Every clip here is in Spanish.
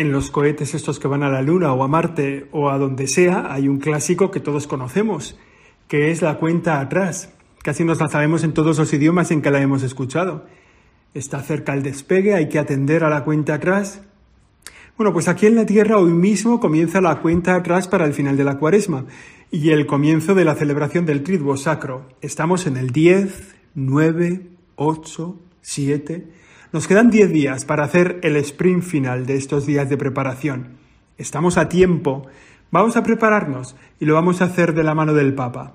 en los cohetes estos que van a la Luna o a Marte o a donde sea, hay un clásico que todos conocemos, que es la cuenta atrás. Casi nos la sabemos en todos los idiomas en que la hemos escuchado. Está cerca el despegue, hay que atender a la cuenta atrás. Bueno, pues aquí en la Tierra hoy mismo comienza la cuenta atrás para el final de la cuaresma y el comienzo de la celebración del Triduo Sacro. Estamos en el 10, 9, 8, 7. Nos quedan 10 días para hacer el sprint final de estos días de preparación. Estamos a tiempo. Vamos a prepararnos y lo vamos a hacer de la mano del Papa.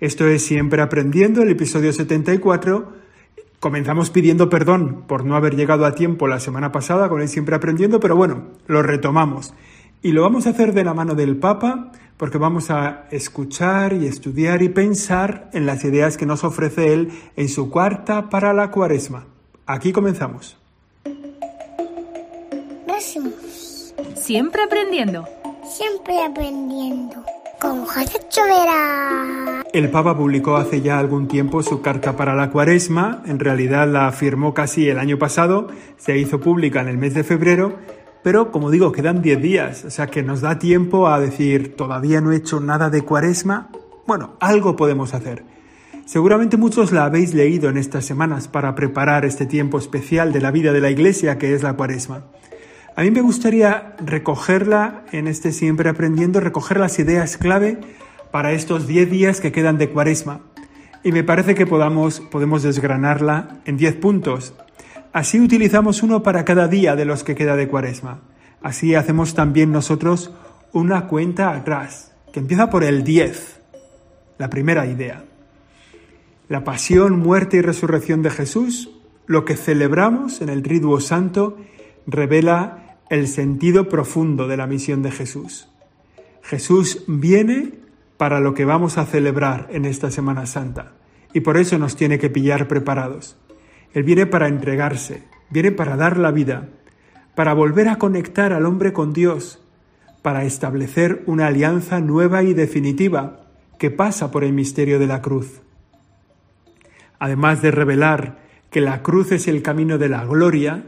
Esto es Siempre Aprendiendo, el episodio 74. Comenzamos pidiendo perdón por no haber llegado a tiempo la semana pasada con el Siempre Aprendiendo, pero bueno, lo retomamos. Y lo vamos a hacer de la mano del Papa porque vamos a escuchar y estudiar y pensar en las ideas que nos ofrece él en su cuarta para la cuaresma. Aquí comenzamos. Siempre aprendiendo. Siempre aprendiendo. Con José Chovera. El Papa publicó hace ya algún tiempo su carta para la cuaresma. En realidad la firmó casi el año pasado. Se hizo pública en el mes de febrero. Pero como digo, quedan 10 días. O sea que nos da tiempo a decir, todavía no he hecho nada de cuaresma. Bueno, algo podemos hacer. Seguramente muchos la habéis leído en estas semanas para preparar este tiempo especial de la vida de la Iglesia que es la cuaresma. A mí me gustaría recogerla en este siempre aprendiendo, recoger las ideas clave para estos 10 días que quedan de cuaresma. Y me parece que podamos, podemos desgranarla en 10 puntos. Así utilizamos uno para cada día de los que queda de cuaresma. Así hacemos también nosotros una cuenta atrás, que empieza por el 10, la primera idea la pasión, muerte y resurrección de Jesús, lo que celebramos en el Triduo Santo revela el sentido profundo de la misión de Jesús. Jesús viene para lo que vamos a celebrar en esta Semana Santa y por eso nos tiene que pillar preparados. Él viene para entregarse, viene para dar la vida, para volver a conectar al hombre con Dios, para establecer una alianza nueva y definitiva que pasa por el misterio de la cruz además de revelar que la cruz es el camino de la gloria,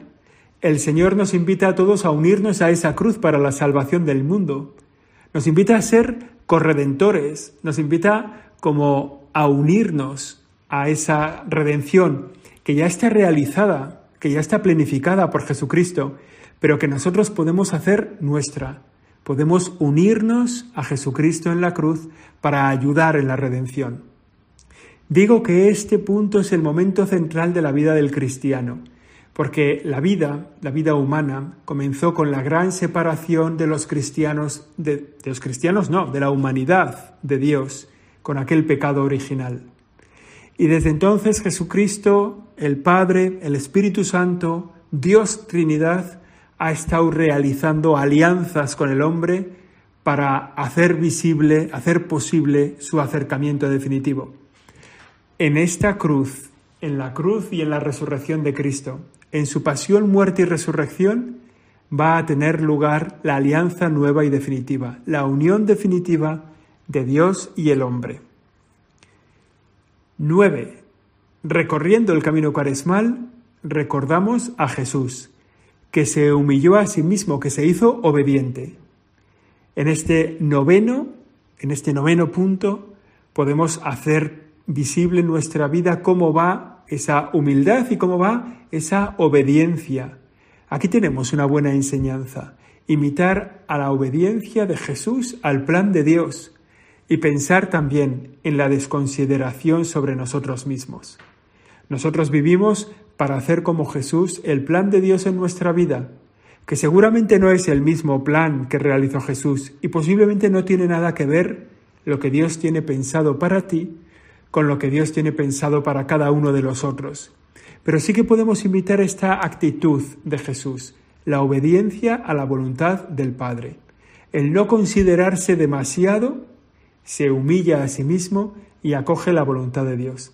el Señor nos invita a todos a unirnos a esa cruz para la salvación del mundo. Nos invita a ser corredentores, nos invita como a unirnos a esa redención que ya está realizada, que ya está planificada por Jesucristo, pero que nosotros podemos hacer nuestra. Podemos unirnos a Jesucristo en la cruz para ayudar en la redención. Digo que este punto es el momento central de la vida del cristiano, porque la vida, la vida humana, comenzó con la gran separación de los cristianos, de, los cristianos no, de la humanidad de Dios, con aquel pecado original. Y desde entonces Jesucristo, el Padre, el Espíritu Santo, Dios Trinidad, ha estado realizando alianzas con el hombre para hacer visible, hacer posible su acercamiento definitivo en esta cruz, en la cruz y en la resurrección de Cristo, en su pasión, muerte y resurrección, va a tener lugar la alianza nueva y definitiva, la unión definitiva de Dios y el hombre. 9. Recorriendo el camino cuaresmal, recordamos a Jesús, que se humilló a sí mismo, que se hizo obediente. En este noveno, en este noveno punto, podemos hacer visible en nuestra vida cómo va esa humildad y cómo va esa obediencia. Aquí tenemos una buena enseñanza, imitar a la obediencia de Jesús al plan de Dios y pensar también en la desconsideración sobre nosotros mismos. Nosotros vivimos para hacer como Jesús el plan de Dios en nuestra vida, que seguramente no es el mismo plan que realizó Jesús y posiblemente no tiene nada que ver lo que Dios tiene pensado para ti con lo que Dios tiene pensado para cada uno de los otros. Pero sí que podemos imitar esta actitud de Jesús, la obediencia a la voluntad del Padre. El no considerarse demasiado, se humilla a sí mismo y acoge la voluntad de Dios.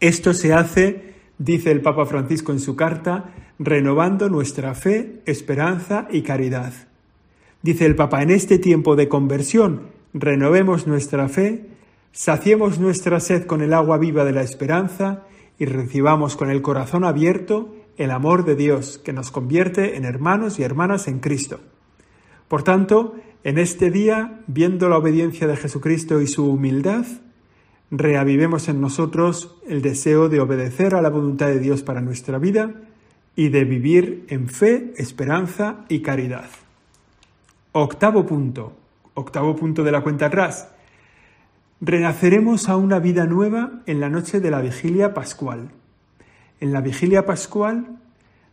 Esto se hace, dice el Papa Francisco en su carta, renovando nuestra fe, esperanza y caridad. Dice el Papa, en este tiempo de conversión, renovemos nuestra fe, saciemos nuestra sed con el agua viva de la esperanza y recibamos con el corazón abierto el amor de Dios, que nos convierte en hermanos y hermanas en Cristo. Por tanto, en este día, viendo la obediencia de Jesucristo y su humildad, reavivemos en nosotros el deseo de obedecer a la voluntad de Dios para nuestra vida y de vivir en fe, esperanza y caridad. Octavo punto, octavo punto de la cuenta atrás. Renaceremos a una vida nueva en la noche de la vigilia pascual. En la vigilia pascual,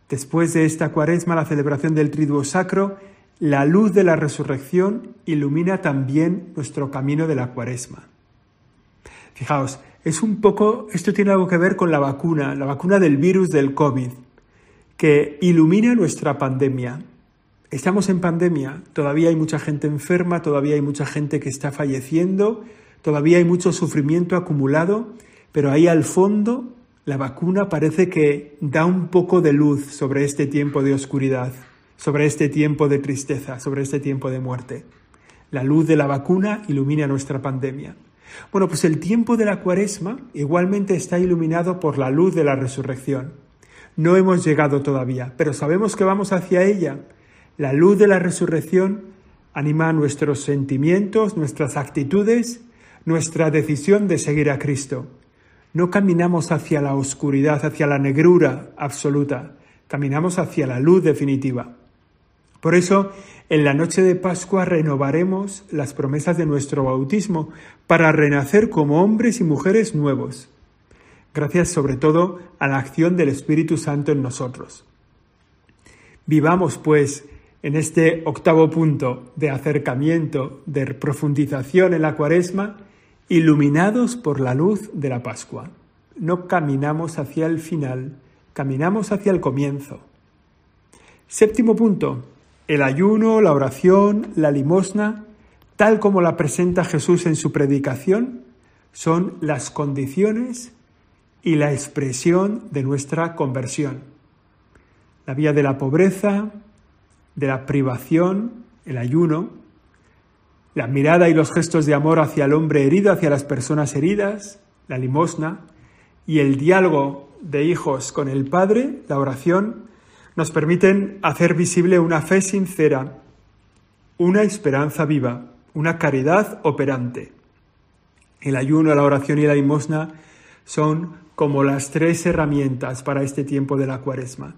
después de esta cuaresma, la celebración del triduo sacro, la luz de la resurrección ilumina también nuestro camino de la cuaresma. Fijaos, es un poco, esto tiene algo que ver con la vacuna, la vacuna del virus del COVID, que ilumina nuestra pandemia. Estamos en pandemia, todavía hay mucha gente enferma, todavía hay mucha gente que está falleciendo, todavía hay mucho sufrimiento acumulado, pero ahí al fondo la vacuna parece que da un poco de luz sobre este tiempo de oscuridad, sobre este tiempo de tristeza, sobre este tiempo de muerte. La luz de la vacuna ilumina nuestra pandemia. Bueno, pues el tiempo de la cuaresma igualmente está iluminado por la luz de la resurrección. No hemos llegado todavía, pero sabemos que vamos hacia ella. La luz de la resurrección anima nuestros sentimientos, nuestras actitudes, nuestra decisión de seguir a Cristo. No caminamos hacia la oscuridad, hacia la negrura absoluta, caminamos hacia la luz definitiva. Por eso, en la noche de Pascua renovaremos las promesas de nuestro bautismo para renacer como hombres y mujeres nuevos, gracias sobre todo a la acción del Espíritu Santo en nosotros. Vivamos, pues, en este octavo punto de acercamiento, de profundización en la cuaresma, iluminados por la luz de la Pascua. No caminamos hacia el final, caminamos hacia el comienzo. Séptimo punto, el ayuno, la oración, la limosna, tal como la presenta Jesús en su predicación, son las condiciones y la expresión de nuestra conversión. La vía de la pobreza, de la privación, el ayuno, la mirada y los gestos de amor hacia el hombre herido, hacia las personas heridas, la limosna, y el diálogo de hijos con el Padre, la oración, nos permiten hacer visible una fe sincera, una esperanza viva, una caridad operante. El ayuno, la oración y la limosna son como las tres herramientas para este tiempo de la cuaresma.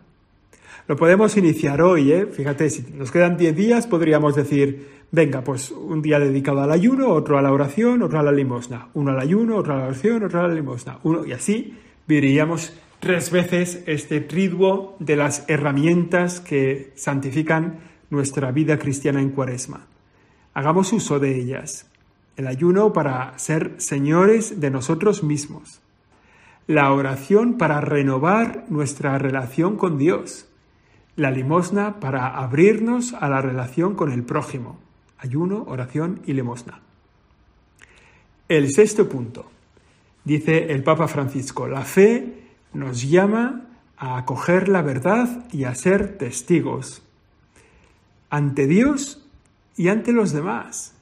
Lo podemos iniciar hoy, ¿eh? Fíjate, si nos quedan 10 días, podríamos decir, venga, pues un día dedicado al ayuno, otro a la oración, otro a la limosna. Uno al ayuno, otro a la oración, otro a la limosna. Uno, y así viviríamos tres veces este triduo de las herramientas que santifican nuestra vida cristiana en cuaresma. Hagamos uso de ellas. El ayuno para ser señores de nosotros mismos. La oración para renovar nuestra relación con Dios la limosna para abrirnos a la relación con el prójimo. Ayuno, oración y limosna. El sexto punto. Dice el Papa Francisco, la fe nos llama a acoger la verdad y a ser testigos ante Dios y ante los demás.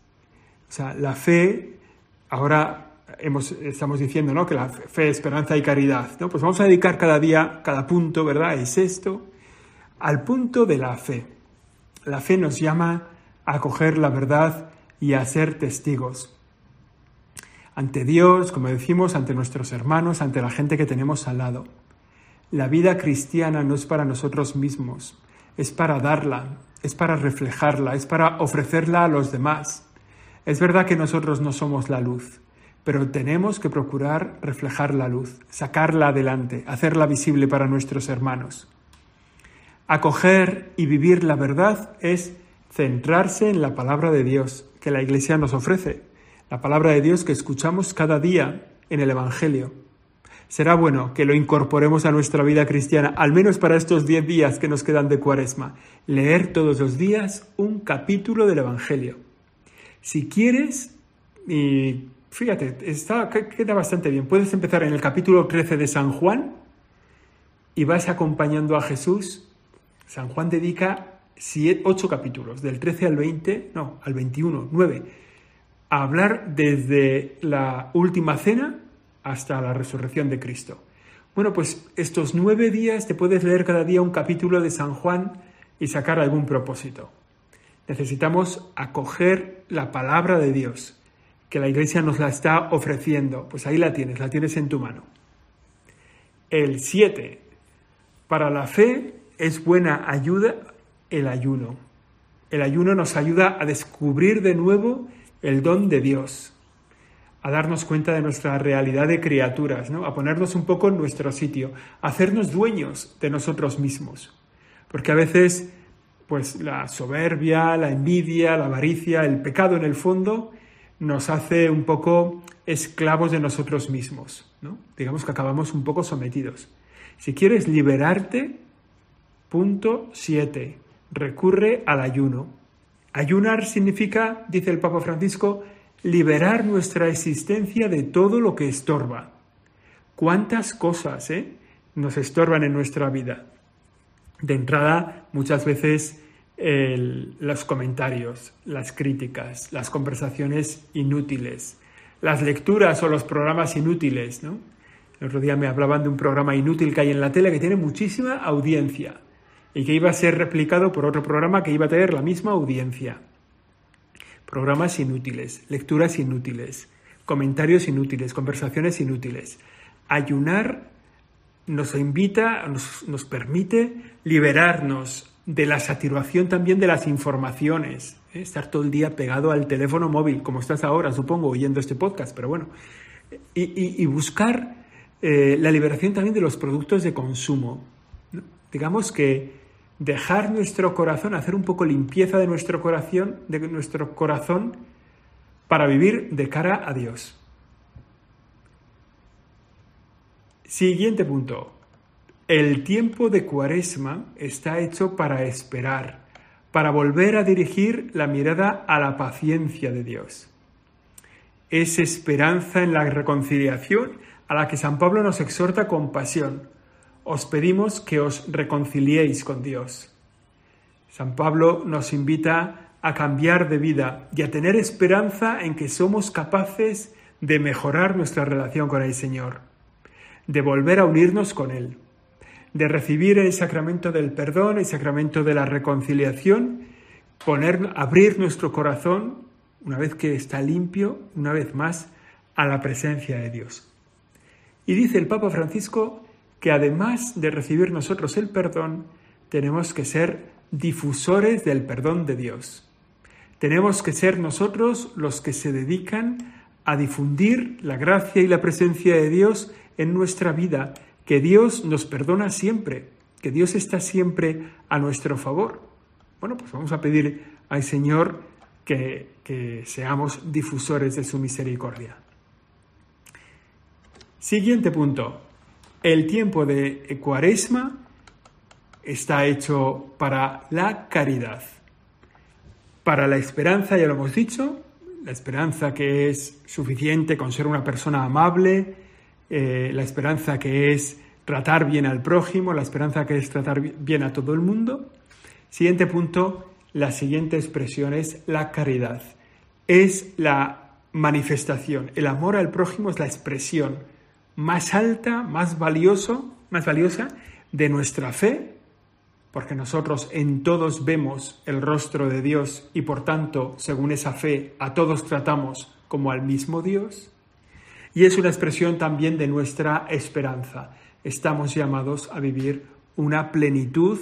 O sea, la fe, ahora estamos diciendo ¿no? que la fe, esperanza y caridad. ¿no? Pues vamos a dedicar cada día, cada punto, ¿verdad? Es esto al punto de la fe. La fe nos llama a acoger la verdad y a ser testigos. Ante Dios, como decimos, ante nuestros hermanos, ante la gente que tenemos al lado. La vida cristiana no es para nosotros mismos, es para darla, es para reflejarla, es para ofrecerla a los demás. Es verdad que nosotros no somos la luz, pero tenemos que procurar reflejar la luz, sacarla adelante, hacerla visible para nuestros hermanos. Acoger y vivir la verdad es centrarse en la palabra de Dios que la Iglesia nos ofrece, la palabra de Dios que escuchamos cada día en el Evangelio. Será bueno que lo incorporemos a nuestra vida cristiana, al menos para estos diez días que nos quedan de cuaresma, leer todos los días un capítulo del Evangelio. Si quieres, y fíjate, está, queda bastante bien, puedes empezar en el capítulo 13 de San Juan y vas acompañando a Jesús San Juan dedica ocho capítulos, del 13 al 20, no, al 21, 9, a hablar desde la última cena hasta la resurrección de Cristo. Bueno, pues estos nueve días te puedes leer cada día un capítulo de San Juan y sacar algún propósito. Necesitamos acoger la palabra de Dios, que la Iglesia nos la está ofreciendo. Pues ahí la tienes, la tienes en tu mano. El 7. Para la fe es buena ayuda el ayuno. El ayuno nos ayuda a descubrir de nuevo el don de Dios, a darnos cuenta de nuestra realidad de criaturas, ¿no? a ponernos un poco en nuestro sitio, a hacernos dueños de nosotros mismos. Porque a veces, pues la soberbia, la envidia, la avaricia, el pecado en el fondo, nos hace un poco esclavos de nosotros mismos. ¿no? Digamos que acabamos un poco sometidos. Si quieres liberarte, punto 7, recurre al ayuno. Ayunar significa, dice el Papa Francisco, liberar nuestra existencia de todo lo que estorba. ¿Cuántas cosas eh, nos estorban en nuestra vida? De entrada, muchas veces los comentarios, las críticas, las conversaciones inútiles, las lecturas o los programas inútiles. ¿no? El otro día me hablaban de un programa inútil que hay en la tele que tiene muchísima audiencia y que iba a ser replicado por otro programa que iba a tener la misma audiencia programas inútiles, lecturas inútiles, comentarios inútiles, conversaciones inútiles. Ayunar nos invita, nos, nos permite liberarnos de la saturación también de las informaciones, ¿eh? estar todo el día pegado al teléfono móvil, como estás ahora, supongo, oyendo este podcast, pero bueno, y, buscar eh, la liberación también de los productos de consumo. Digamos que dejar nuestro corazón, hacer un poco limpieza de nuestro corazón, de nuestro corazón para vivir de cara a Dios. Siguiente punto. El tiempo de Cuaresma está hecho para esperar, para volver a dirigir la mirada a la paciencia de Dios. Es esperanza en la reconciliación a la que San Pablo nos exhorta con pasión os pedimos que os reconciliéis con Dios. San Pablo nos invita a cambiar de vida y a tener esperanza en que somos capaces de mejorar nuestra relación con el Señor, de volver a unirnos con Él, de recibir el sacramento del perdón, el sacramento de la reconciliación, poner, abrir nuestro corazón, una vez que está limpio, una vez más, a la presencia de Dios. Y dice el Papa Francisco que además de recibir nosotros el perdón, tenemos que ser difusores del perdón de Dios. Tenemos que ser nosotros los que se dedican a difundir la gracia y la presencia de Dios en nuestra vida, que Dios nos perdona siempre, que Dios está siempre a nuestro favor. Bueno, pues vamos a pedir al Señor que, que seamos difusores de su misericordia. Siguiente punto. El tiempo de cuaresma está hecho para la caridad, para la esperanza, ya lo hemos dicho, la esperanza que es suficiente con ser una persona amable, eh, la esperanza que es tratar bien al prójimo, la esperanza que es tratar bien a todo el mundo. Siguiente punto, la siguiente expresión es la caridad. Es la manifestación, el amor al prójimo es la expresión más alta, más valioso, más valiosa de nuestra fe, porque nosotros en todos vemos el rostro de Dios y por tanto, según esa fe, a todos tratamos como al mismo Dios. Y es una expresión también de nuestra esperanza. Estamos llamados a vivir una plenitud,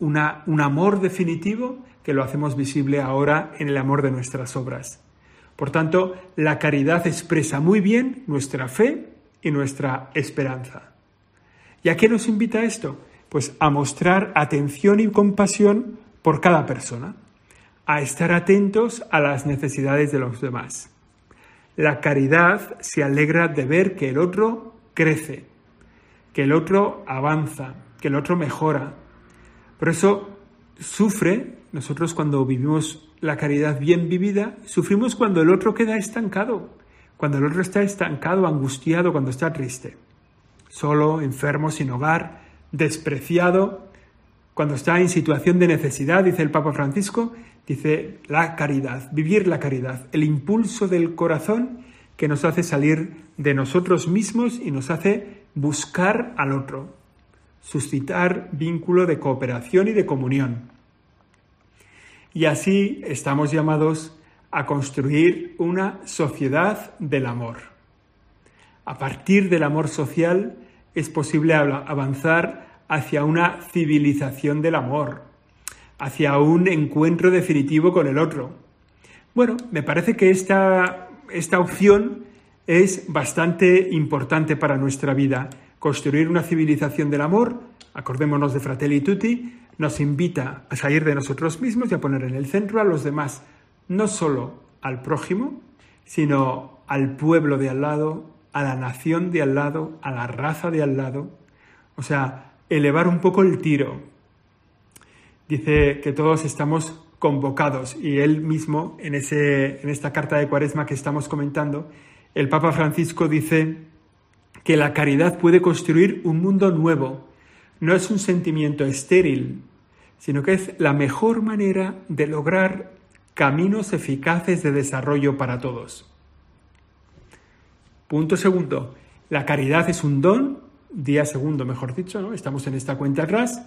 una, un amor definitivo que lo hacemos visible ahora en el amor de nuestras obras. Por tanto, la caridad expresa muy bien nuestra fe y nuestra esperanza. ¿Y a qué nos invita esto? Pues a mostrar atención y compasión por cada persona, a estar atentos a las necesidades de los demás. La caridad se alegra de ver que el otro crece, que el otro avanza, que el otro mejora. Por eso sufre, nosotros cuando vivimos la caridad bien vivida, sufrimos cuando el otro queda estancado, cuando el otro está estancado, angustiado, cuando está triste, solo, enfermo, sin hogar, despreciado, cuando está en situación de necesidad, dice el Papa Francisco, dice la caridad, vivir la caridad, el impulso del corazón que nos hace salir de nosotros mismos y nos hace buscar al otro, suscitar vínculo de cooperación y de comunión. Y así estamos llamados a construir una sociedad del amor. A partir del amor social es posible avanzar hacia una civilización del amor, hacia un encuentro definitivo con el otro. Bueno, me parece que esta, esta opción es bastante importante para nuestra vida. Construir una civilización del amor, acordémonos de Fratelli Tutti, nos invita a salir de nosotros mismos y a poner en el centro a los demás, no solo al prójimo, sino al pueblo de al lado, a la nación de al lado, a la raza de al lado. O sea, elevar un poco el tiro. Dice que todos estamos convocados y él mismo en, ese, en esta carta de cuaresma que estamos comentando, el Papa Francisco dice que la caridad puede construir un mundo nuevo. No es un sentimiento estéril, sino que es la mejor manera de lograr caminos eficaces de desarrollo para todos. Punto segundo, la caridad es un don, día segundo mejor dicho, ¿no? estamos en esta cuenta atrás,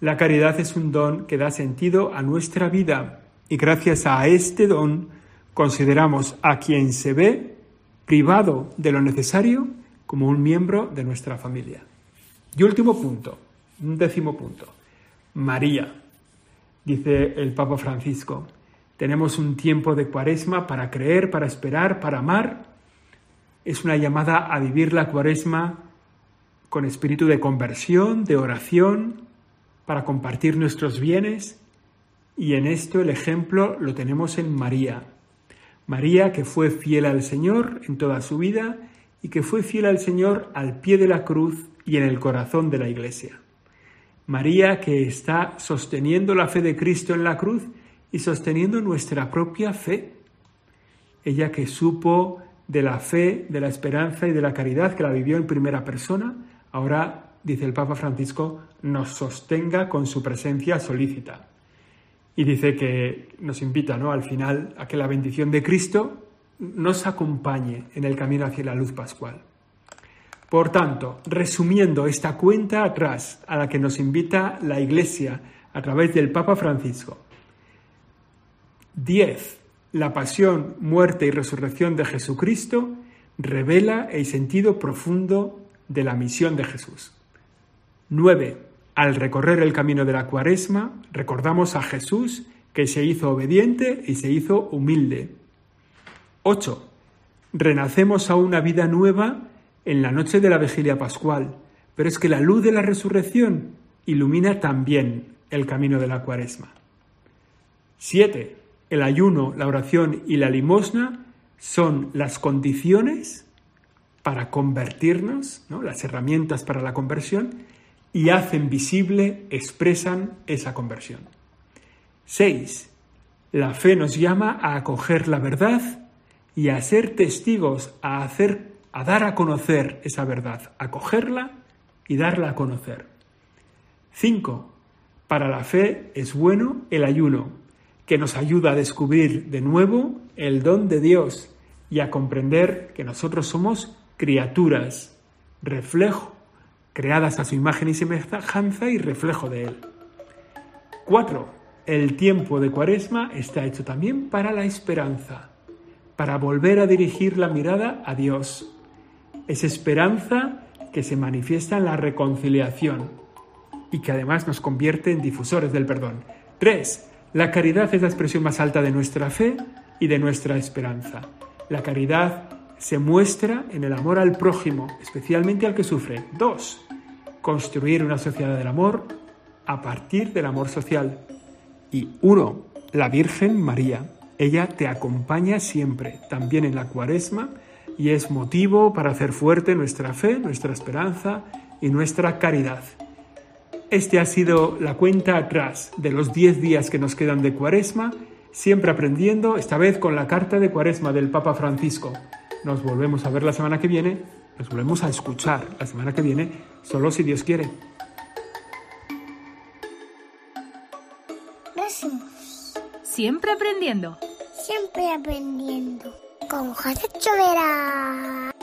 la caridad es un don que da sentido a nuestra vida y gracias a este don consideramos a quien se ve privado de lo necesario como un miembro de nuestra familia. Y último punto, un décimo punto, María. Dice el Papa Francisco, tenemos un tiempo de cuaresma para creer, para esperar, para amar. Es una llamada a vivir la cuaresma con espíritu de conversión, de oración, para compartir nuestros bienes. Y en esto el ejemplo lo tenemos en María. María que fue fiel al Señor en toda su vida y que fue fiel al Señor al pie de la cruz y en el corazón de la Iglesia. María que está sosteniendo la fe de Cristo en la cruz y sosteniendo nuestra propia fe. Ella que supo de la fe, de la esperanza y de la caridad, que la vivió en primera persona, ahora, dice el Papa Francisco, nos sostenga con su presencia solícita. Y dice que nos invita ¿no? al final a que la bendición de Cristo nos acompañe en el camino hacia la luz pascual. Por tanto, resumiendo esta cuenta atrás a la que nos invita la Iglesia a través del Papa Francisco. 10. La pasión, muerte y resurrección de Jesucristo revela el sentido profundo de la misión de Jesús. 9. Al recorrer el camino de la cuaresma, recordamos a Jesús que se hizo obediente y se hizo humilde. 8. Renacemos a una vida nueva en la noche de la vigilia pascual, pero es que la luz de la resurrección ilumina también el camino de la cuaresma. 7. El ayuno, la oración y la limosna son las condiciones para convertirnos, ¿no? las herramientas para la conversión, y hacen visible, expresan esa conversión. 6. La fe nos llama a acoger la verdad y a ser testigos, a hacer, a dar a conocer esa verdad, acogerla y darla a conocer. 5. Para la fe es bueno el ayuno, que nos ayuda a descubrir de nuevo el don de Dios y a comprender que nosotros somos criaturas, reflejo creadas a su imagen y semejanza y reflejo de Él. 4. El tiempo de Cuaresma está hecho también para la esperanza, para volver a dirigir la mirada a Dios. Es esperanza que se manifiesta en la reconciliación y que además nos convierte en difusores del perdón. 3. La caridad es la expresión más alta de nuestra fe y de nuestra esperanza. La caridad se muestra en el amor al prójimo, especialmente al que sufre. Dos, construir una sociedad del amor a partir del amor social. Y uno, la Virgen María. Ella te acompaña siempre, también en la cuaresma, y es motivo para hacer fuerte nuestra fe, nuestra esperanza y nuestra caridad. Este ha sido la cuenta atrás de los 10 días que nos quedan de cuaresma, siempre aprendiendo, esta vez con la carta de cuaresma del Papa Francisco. Nos volvemos a ver la semana que viene nos volvemos a escuchar la semana que viene, solo si Dios quiere. Siempre aprendiendo. Siempre aprendiendo. Con José Chovera.